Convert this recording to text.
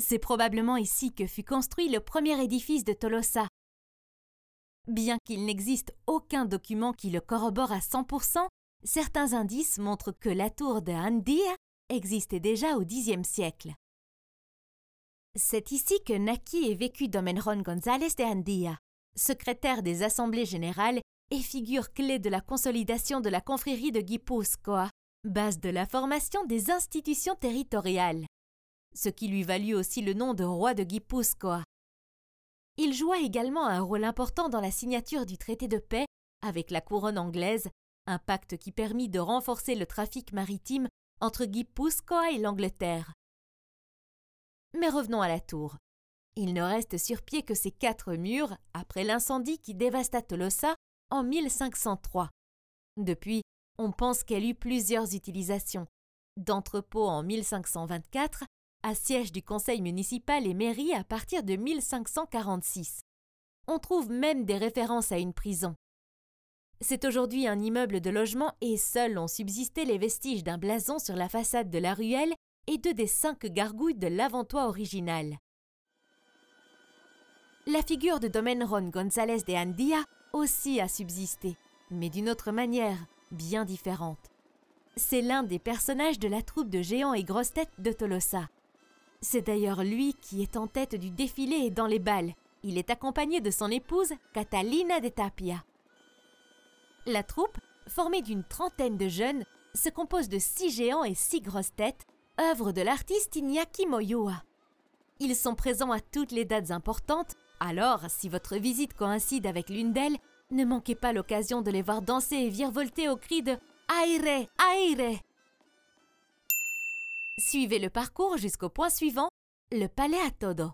C'est probablement ici que fut construit le premier édifice de Tolosa. Bien qu'il n'existe aucun document qui le corrobore à 100%, certains indices montrent que la tour de Andia existait déjà au Xe siècle. C'est ici que naquit et vécut Domenron González de Andia, secrétaire des assemblées générales et figure clé de la consolidation de la confrérie de Guipúzcoa, base de la formation des institutions territoriales, ce qui lui valut aussi le nom de roi de Guipúzcoa. Il joua également un rôle important dans la signature du traité de paix avec la couronne anglaise, un pacte qui permit de renforcer le trafic maritime entre Guipúzcoa et l'Angleterre. Mais revenons à la tour. Il ne reste sur pied que ces quatre murs après l'incendie qui dévasta Tolosa en 1503. Depuis, on pense qu'elle eut plusieurs utilisations. D'entrepôt en 1524 à siège du conseil municipal et mairie à partir de 1546. On trouve même des références à une prison. C'est aujourd'hui un immeuble de logement et seuls ont subsisté les vestiges d'un blason sur la façade de la ruelle et deux des cinq gargouilles de l'avant-toit original. La figure de Domenron González de Andia aussi a subsisté, mais d'une autre manière, bien différente. C'est l'un des personnages de la troupe de géants et grosses têtes de Tolosa. C'est d'ailleurs lui qui est en tête du défilé et dans les balles. Il est accompagné de son épouse, Catalina de Tapia. La troupe, formée d'une trentaine de jeunes, se compose de six géants et six grosses têtes, œuvre de l'artiste Iñaki Moyoa. Ils sont présents à toutes les dates importantes, alors si votre visite coïncide avec l'une d'elles, ne manquez pas l'occasion de les voir danser et virevolter au cri de Aire, aire Suivez le parcours jusqu'au point suivant, le palais à todo.